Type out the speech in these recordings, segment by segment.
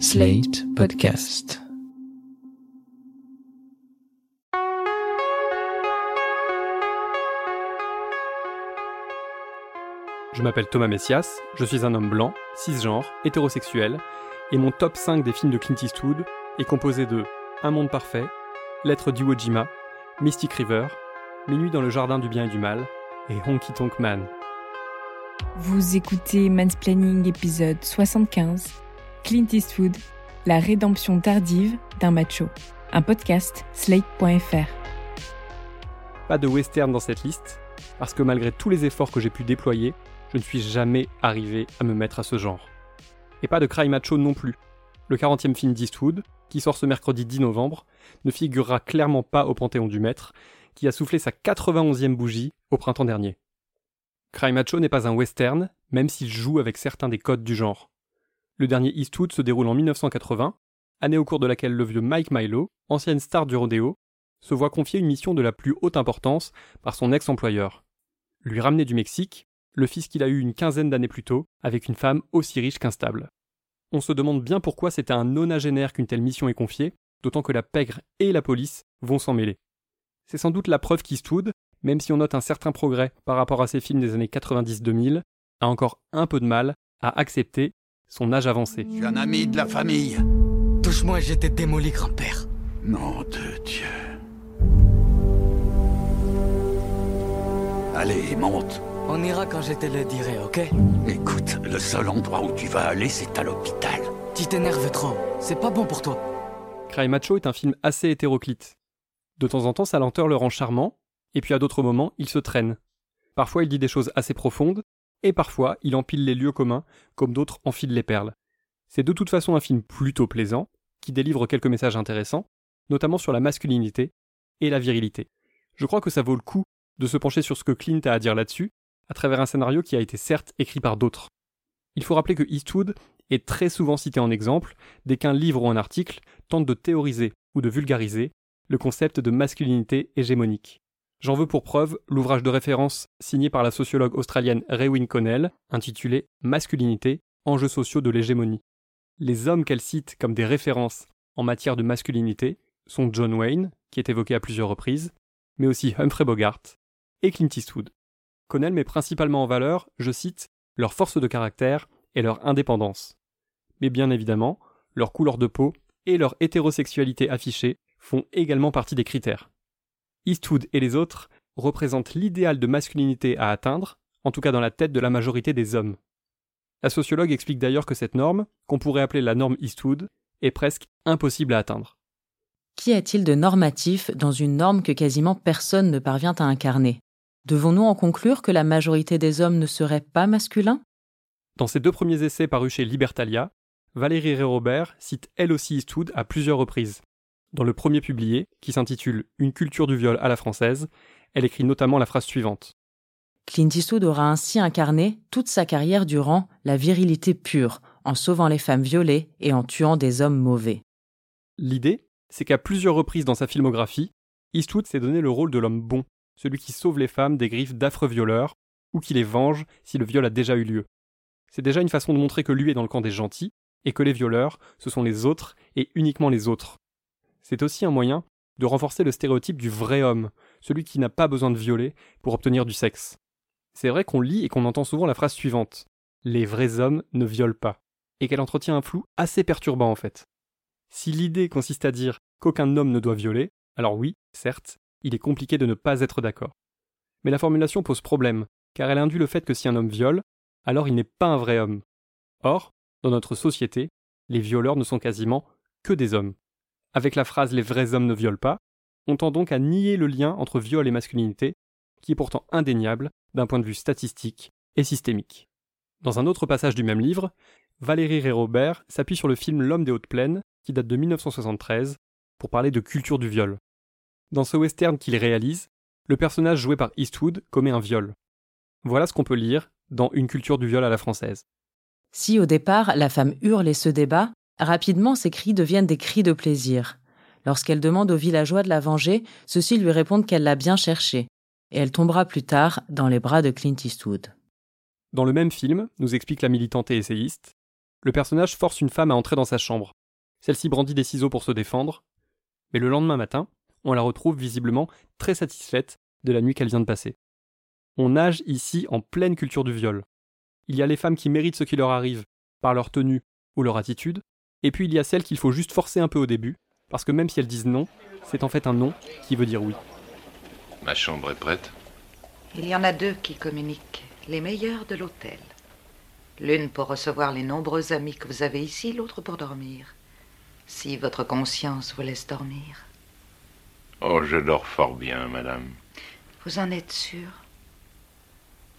Slate Podcast. Je m'appelle Thomas Messias, je suis un homme blanc, cisgenre, hétérosexuel, et mon top 5 des films de Clint Eastwood est composé de Un monde parfait, Lettre d'Iwo Jima, Mystic River, Minuit dans le jardin du bien et du mal, et Honky Tonk Man. Vous écoutez Mansplaining épisode 75, Clint Eastwood, la rédemption tardive d'un macho, un podcast slate.fr. Pas de western dans cette liste, parce que malgré tous les efforts que j'ai pu déployer, je ne suis jamais arrivé à me mettre à ce genre. Et pas de cry macho non plus. Le 40e film d'Eastwood, qui sort ce mercredi 10 novembre, ne figurera clairement pas au Panthéon du Maître, qui a soufflé sa 91e bougie au printemps dernier. Cry Macho n'est pas un western, même s'il joue avec certains des codes du genre. Le dernier Eastwood se déroule en 1980, année au cours de laquelle le vieux Mike Milo, ancienne star du rodéo, se voit confier une mission de la plus haute importance par son ex-employeur. Lui ramener du Mexique, le fils qu'il a eu une quinzaine d'années plus tôt, avec une femme aussi riche qu'instable. On se demande bien pourquoi c'est à un nonagénaire qu'une telle mission est confiée, d'autant que la pègre et la police vont s'en mêler. C'est sans doute la preuve qu'Eastwood, même si on note un certain progrès par rapport à ses films des années 90-2000, a encore un peu de mal à accepter son âge avancé. Je suis un ami de la famille. Touche-moi, j'étais démoli, grand-père. Nom de Dieu. Allez, monte. On ira quand je te le dirai, ok? Écoute, le seul endroit où tu vas aller, c'est à l'hôpital. Tu t'énerves trop. C'est pas bon pour toi. Cry Macho est un film assez hétéroclite. De temps en temps, sa lenteur le rend charmant, et puis à d'autres moments, il se traîne. Parfois, il dit des choses assez profondes, et parfois, il empile les lieux communs, comme d'autres enfilent les perles. C'est de toute façon un film plutôt plaisant, qui délivre quelques messages intéressants, notamment sur la masculinité et la virilité. Je crois que ça vaut le coup de se pencher sur ce que Clint a à dire là-dessus, à travers un scénario qui a été certes écrit par d'autres. Il faut rappeler que Eastwood est très souvent cité en exemple dès qu'un livre ou un article tente de théoriser ou de vulgariser le concept de masculinité hégémonique. J'en veux pour preuve l'ouvrage de référence signé par la sociologue australienne Rewin Connell, intitulé Masculinité, enjeux sociaux de l'hégémonie. Les hommes qu'elle cite comme des références en matière de masculinité sont John Wayne, qui est évoqué à plusieurs reprises, mais aussi Humphrey Bogart et Clint Eastwood. Connell met principalement en valeur, je cite, leur force de caractère et leur indépendance. Mais bien évidemment, leur couleur de peau et leur hétérosexualité affichée font également partie des critères. Eastwood et les autres représentent l'idéal de masculinité à atteindre, en tout cas dans la tête de la majorité des hommes. La sociologue explique d'ailleurs que cette norme, qu'on pourrait appeler la norme Eastwood, est presque impossible à atteindre. Qu'y a-t-il de normatif dans une norme que quasiment personne ne parvient à incarner? Devons-nous en conclure que la majorité des hommes ne seraient pas masculins? Dans ses deux premiers essais parus chez Libertalia, Valérie Ré-Robert cite elle aussi Eastwood à plusieurs reprises. Dans le premier publié, qui s'intitule Une culture du viol à la française, elle écrit notamment la phrase suivante. Clint Eastwood aura ainsi incarné toute sa carrière durant la virilité pure, en sauvant les femmes violées et en tuant des hommes mauvais. L'idée, c'est qu'à plusieurs reprises dans sa filmographie, Eastwood s'est donné le rôle de l'homme bon, celui qui sauve les femmes des griffes d'affreux violeurs, ou qui les venge si le viol a déjà eu lieu. C'est déjà une façon de montrer que lui est dans le camp des gentils, et que les violeurs, ce sont les autres, et uniquement les autres. C'est aussi un moyen de renforcer le stéréotype du vrai homme, celui qui n'a pas besoin de violer pour obtenir du sexe. C'est vrai qu'on lit et qu'on entend souvent la phrase suivante Les vrais hommes ne violent pas, et qu'elle entretient un flou assez perturbant en fait. Si l'idée consiste à dire qu'aucun homme ne doit violer, alors oui, certes, il est compliqué de ne pas être d'accord. Mais la formulation pose problème, car elle induit le fait que si un homme viole, alors il n'est pas un vrai homme. Or, dans notre société, les violeurs ne sont quasiment que des hommes. Avec la phrase Les vrais hommes ne violent pas, on tend donc à nier le lien entre viol et masculinité, qui est pourtant indéniable d'un point de vue statistique et systémique. Dans un autre passage du même livre, Valérie Ré-Robert s'appuie sur le film L'homme des hautes plaines, qui date de 1973, pour parler de culture du viol. Dans ce western qu'il réalise, le personnage joué par Eastwood commet un viol. Voilà ce qu'on peut lire dans Une culture du viol à la française. Si au départ la femme hurle et se débat, rapidement ses cris deviennent des cris de plaisir. Lorsqu'elle demande aux villageois de la venger, ceux-ci lui répondent qu'elle l'a bien cherché, et elle tombera plus tard dans les bras de Clint Eastwood. Dans le même film, nous explique la militante et essayiste, Le personnage force une femme à entrer dans sa chambre. Celle-ci brandit des ciseaux pour se défendre, mais le lendemain matin, on la retrouve visiblement très satisfaite de la nuit qu'elle vient de passer. On nage ici en pleine culture du viol. Il y a les femmes qui méritent ce qui leur arrive par leur tenue ou leur attitude, et puis il y a celles qu'il faut juste forcer un peu au début, parce que même si elles disent non, c'est en fait un non qui veut dire oui. Ma chambre est prête Il y en a deux qui communiquent, les meilleurs de l'hôtel. L'une pour recevoir les nombreux amis que vous avez ici, l'autre pour dormir. Si votre conscience vous laisse dormir. Oh, je dors fort bien, madame. Vous en êtes sûr?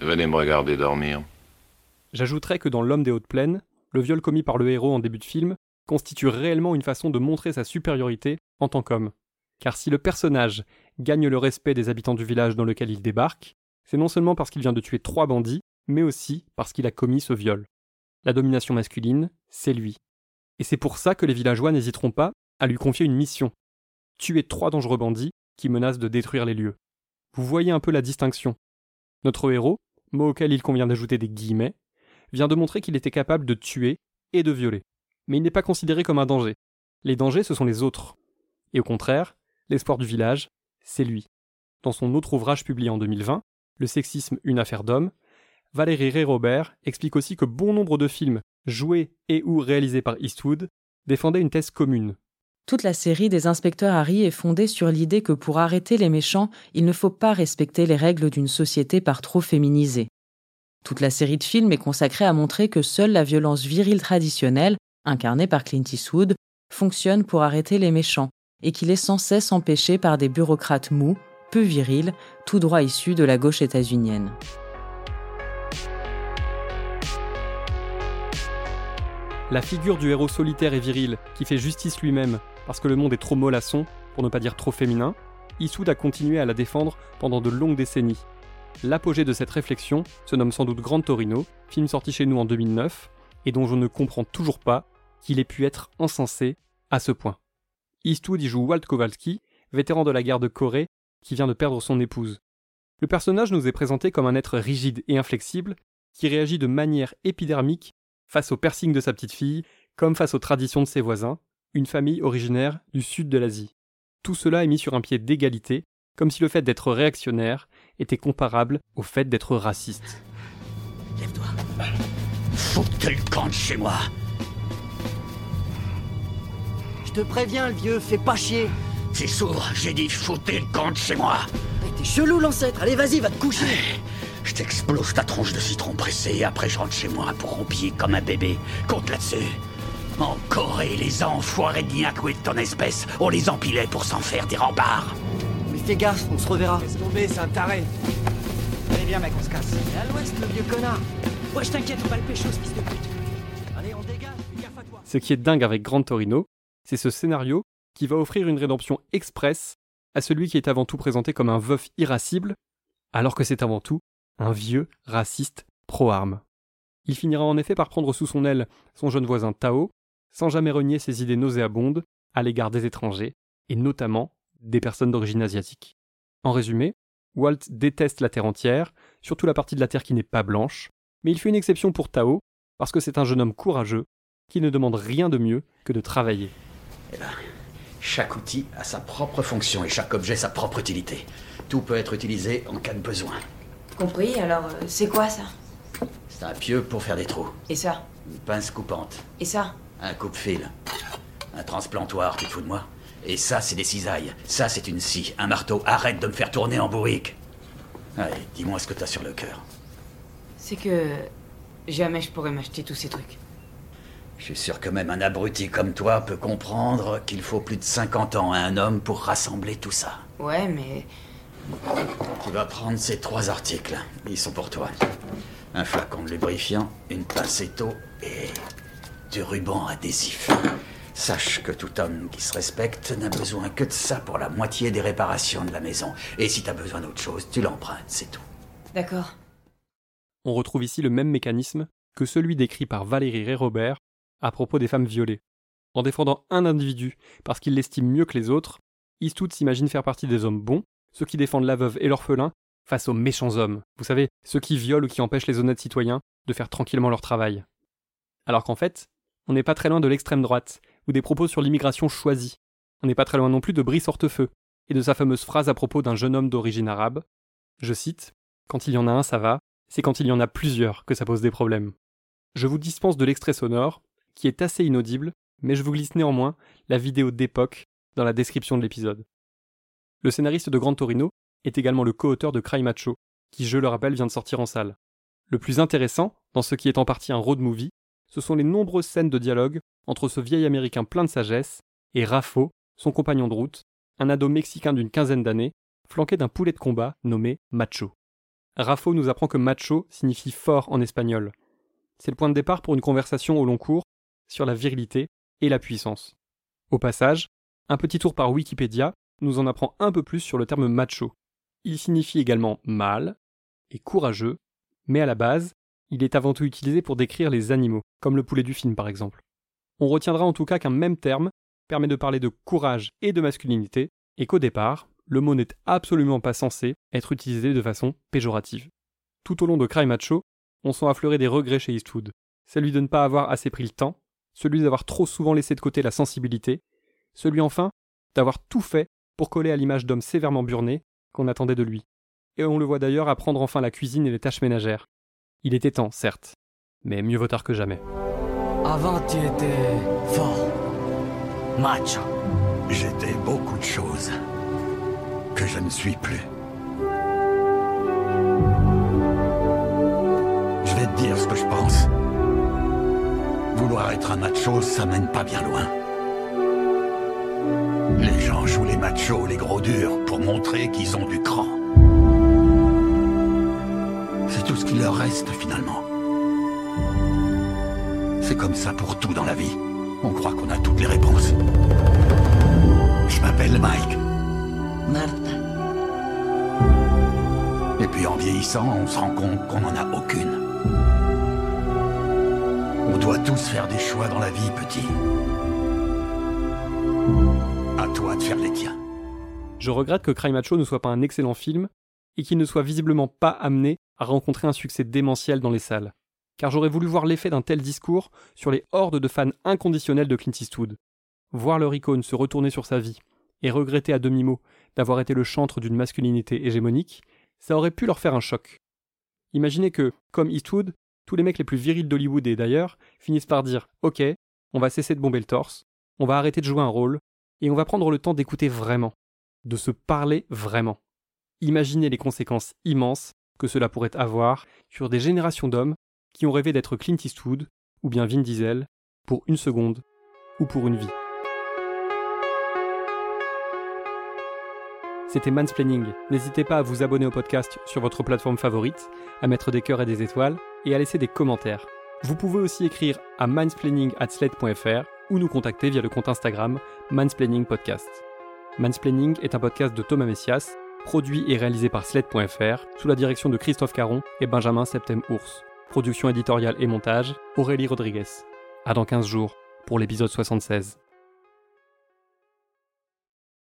Venez me regarder dormir. J'ajouterais que dans L'homme des hautes plaines, le viol commis par le héros en début de film constitue réellement une façon de montrer sa supériorité en tant qu'homme. Car si le personnage gagne le respect des habitants du village dans lequel il débarque, c'est non seulement parce qu'il vient de tuer trois bandits, mais aussi parce qu'il a commis ce viol. La domination masculine, c'est lui. Et c'est pour ça que les villageois n'hésiteront pas à lui confier une mission. Tuer trois dangereux bandits qui menacent de détruire les lieux. Vous voyez un peu la distinction. Notre héros, mot auquel il convient d'ajouter des guillemets, vient de montrer qu'il était capable de tuer et de violer. Mais il n'est pas considéré comme un danger. Les dangers, ce sont les autres. Et au contraire, l'espoir du village, c'est lui. Dans son autre ouvrage publié en 2020, Le sexisme, une affaire d'homme, Valérie Ray-Robert explique aussi que bon nombre de films joués et ou réalisés par Eastwood défendaient une thèse commune. Toute la série des inspecteurs Harry est fondée sur l'idée que pour arrêter les méchants, il ne faut pas respecter les règles d'une société par trop féminisée. Toute la série de films est consacrée à montrer que seule la violence virile traditionnelle, incarnée par Clint Eastwood, fonctionne pour arrêter les méchants, et qu'il est sans cesse empêché par des bureaucrates mous, peu virils, tout droit issus de la gauche états-unienne. La figure du héros solitaire et viril qui fait justice lui-même parce que le monde est trop mollasson, pour ne pas dire trop féminin, Eastwood a continué à la défendre pendant de longues décennies. L'apogée de cette réflexion se nomme sans doute Grand Torino, film sorti chez nous en 2009, et dont je ne comprends toujours pas qu'il ait pu être encensé à ce point. Eastwood y joue Walt Kowalski, vétéran de la guerre de Corée, qui vient de perdre son épouse. Le personnage nous est présenté comme un être rigide et inflexible, qui réagit de manière épidermique face au piercing de sa petite fille, comme face aux traditions de ses voisins, une famille originaire du sud de l'Asie. Tout cela est mis sur un pied d'égalité, comme si le fait d'être réactionnaire était comparable au fait d'être raciste. Lève-toi. Foutez le camp de chez moi te préviens, le vieux, fais pas chier. C'est sourd, j'ai dit foutez le camp de chez moi T'es chelou, l'ancêtre. Allez, vas-y, va te coucher. Je t'explose ta tronche de citron pressé et après je rentre chez moi pour roupiller comme un bébé. Compte là-dessus. En Corée, les enfoirés de Nyakwe de ton espèce, on les empilait pour s'en faire des remparts. Mais fais gaffe, on se reverra. Laisse tomber, c'est un taré. Allez, viens, mec, on se casse. Et à l'ouest, le vieux connard. Ouais, je t'inquiète, on va le pécho, ce fils de pute. Allez, on dégage, fais gaffe à toi. Ce qui est dingue avec Grand Torino, c'est ce scénario qui va offrir une rédemption express à celui qui est avant tout présenté comme un veuf irascible, alors que c'est avant tout un vieux raciste pro-armes. Il finira en effet par prendre sous son aile son jeune voisin Tao, sans jamais renier ses idées nauséabondes à l'égard des étrangers, et notamment des personnes d'origine asiatique. En résumé, Walt déteste la Terre entière, surtout la partie de la Terre qui n'est pas blanche, mais il fait une exception pour Tao, parce que c'est un jeune homme courageux, qui ne demande rien de mieux que de travailler. Eh ben, chaque outil a sa propre fonction et chaque objet sa propre utilité. Tout peut être utilisé en cas de besoin. Compris, alors euh, c'est quoi ça? C'est un pieu pour faire des trous, Et ça? Une pince coupante, Et ça? Un coupe-fil, un transplantoir, tu te fous de moi Et ça, c'est des cisailles. Ça, c'est une scie, un marteau. Arrête de me faire tourner en bourrique. Allez, dis-moi ce que t'as sur le cœur. C'est que jamais je pourrais m'acheter tous ces trucs. Je suis sûr que même un abruti comme toi peut comprendre qu'il faut plus de 50 ans à un homme pour rassembler tout ça. Ouais, mais Tu vas prendre ces trois articles. Ils sont pour toi. Un flacon de lubrifiant, une pincetto et du ruban adhésif. Sache que tout homme qui se respecte n'a besoin que de ça pour la moitié des réparations de la maison. Et si t'as besoin d'autre chose, tu l'empruntes, c'est tout. d'accord. On retrouve ici le même mécanisme que celui décrit par Valérie Ray-Robert à propos des femmes violées. En défendant un individu parce qu'il l'estime mieux que les autres, Eastwood s'imagine faire partie des hommes bons, ceux qui défendent la veuve et l'orphelin, face aux méchants hommes, vous savez, ceux qui violent ou qui empêchent les honnêtes citoyens de faire tranquillement leur travail. Alors qu'en fait, On n'est pas très loin de l'extrême droite, ou des propos sur l'immigration choisie. On n'est pas très loin non plus de Brice Hortefeux, et de sa fameuse phrase à propos d'un jeune homme d'origine arabe. Je cite Quand il y en a un, ça va, c'est quand il y en a plusieurs que ça pose des problèmes. Je vous dispense de l'extrait sonore, qui est assez inaudible, mais je vous glisse néanmoins la vidéo d'époque dans la description de l'épisode. Le scénariste de Grand Torino est également le co-auteur de Cry Macho, qui, je le rappelle, vient de sortir en salle. Le plus intéressant, dans ce qui est en partie un road movie, ce sont les nombreuses scènes de dialogue entre ce vieil américain plein de sagesse et Rafo, son compagnon de route, un ado mexicain d'une quinzaine d'années, flanqué d'un poulet de combat nommé Macho. Rafo nous apprend que macho signifie fort en espagnol. C'est le point de départ pour une conversation au long cours sur la virilité et la puissance. Au passage, un petit tour par Wikipédia nous en apprend un peu plus sur le terme macho. Il signifie également mâle et courageux, mais à la base, il est avant tout utilisé pour décrire les animaux, comme le poulet du film par exemple. On retiendra en tout cas qu'un même terme permet de parler de courage et de masculinité, et qu'au départ, le mot n'est absolument pas censé être utilisé de façon péjorative. Tout au long de Cry Macho, on sent affleurer des regrets chez Eastwood. Celui de ne pas avoir assez pris le temps, celui d'avoir trop souvent laissé de côté la sensibilité, celui enfin d'avoir tout fait pour coller à l'image d'homme sévèrement burné qu'on attendait de lui. Et on le voit d'ailleurs apprendre enfin la cuisine et les tâches ménagères. Il était temps, certes, mais mieux vaut tard que jamais. Avant, tu étais fort. Macho. J'étais beaucoup de choses que je ne suis plus. Je vais te dire ce que je pense. Vouloir être un macho, ça mène pas bien loin. Les gens jouent les machos, les gros durs, pour montrer qu'ils ont du cran. C'est tout ce qui leur reste finalement. C'est comme ça pour tout dans la vie. On croit qu'on a toutes les réponses. Je m'appelle Mike. Martha. Et puis en vieillissant, on se rend compte qu'on n'en a aucune. On doit tous faire des choix dans la vie, petit. À toi de faire les tiens. Je regrette que Cry Macho ne soit pas un excellent film et qu'il ne soit visiblement pas amené à rencontrer un succès démentiel dans les salles. Car j'aurais voulu voir l'effet d'un tel discours sur les hordes de fans inconditionnels de Clint Eastwood. Voir leur icône se retourner sur sa vie et regretter à demi-mot d'avoir été le chantre d'une masculinité hégémonique, ça aurait pu leur faire un choc. Imaginez que, comme Eastwood, tous les mecs les plus virils d'Hollywood et d'ailleurs finissent par dire Ok, on va cesser de bomber le torse, on va arrêter de jouer un rôle, et on va prendre le temps d'écouter vraiment, de se parler vraiment. Imaginez les conséquences immenses que cela pourrait avoir sur des générations d'hommes qui ont rêvé d'être Clint Eastwood ou bien Vin Diesel pour une seconde ou pour une vie. C'était Mansplaining. N'hésitez pas à vous abonner au podcast sur votre plateforme favorite, à mettre des cœurs et des étoiles et à laisser des commentaires. Vous pouvez aussi écrire à mansplaining@slate.fr ou nous contacter via le compte Instagram Mansplaining Podcast. Mansplaining est un podcast de Thomas Messias, produit et réalisé par Slate.fr sous la direction de Christophe Caron et Benjamin Septem-Ours. Production éditoriale et montage, Aurélie Rodriguez. À dans 15 jours pour l'épisode 76.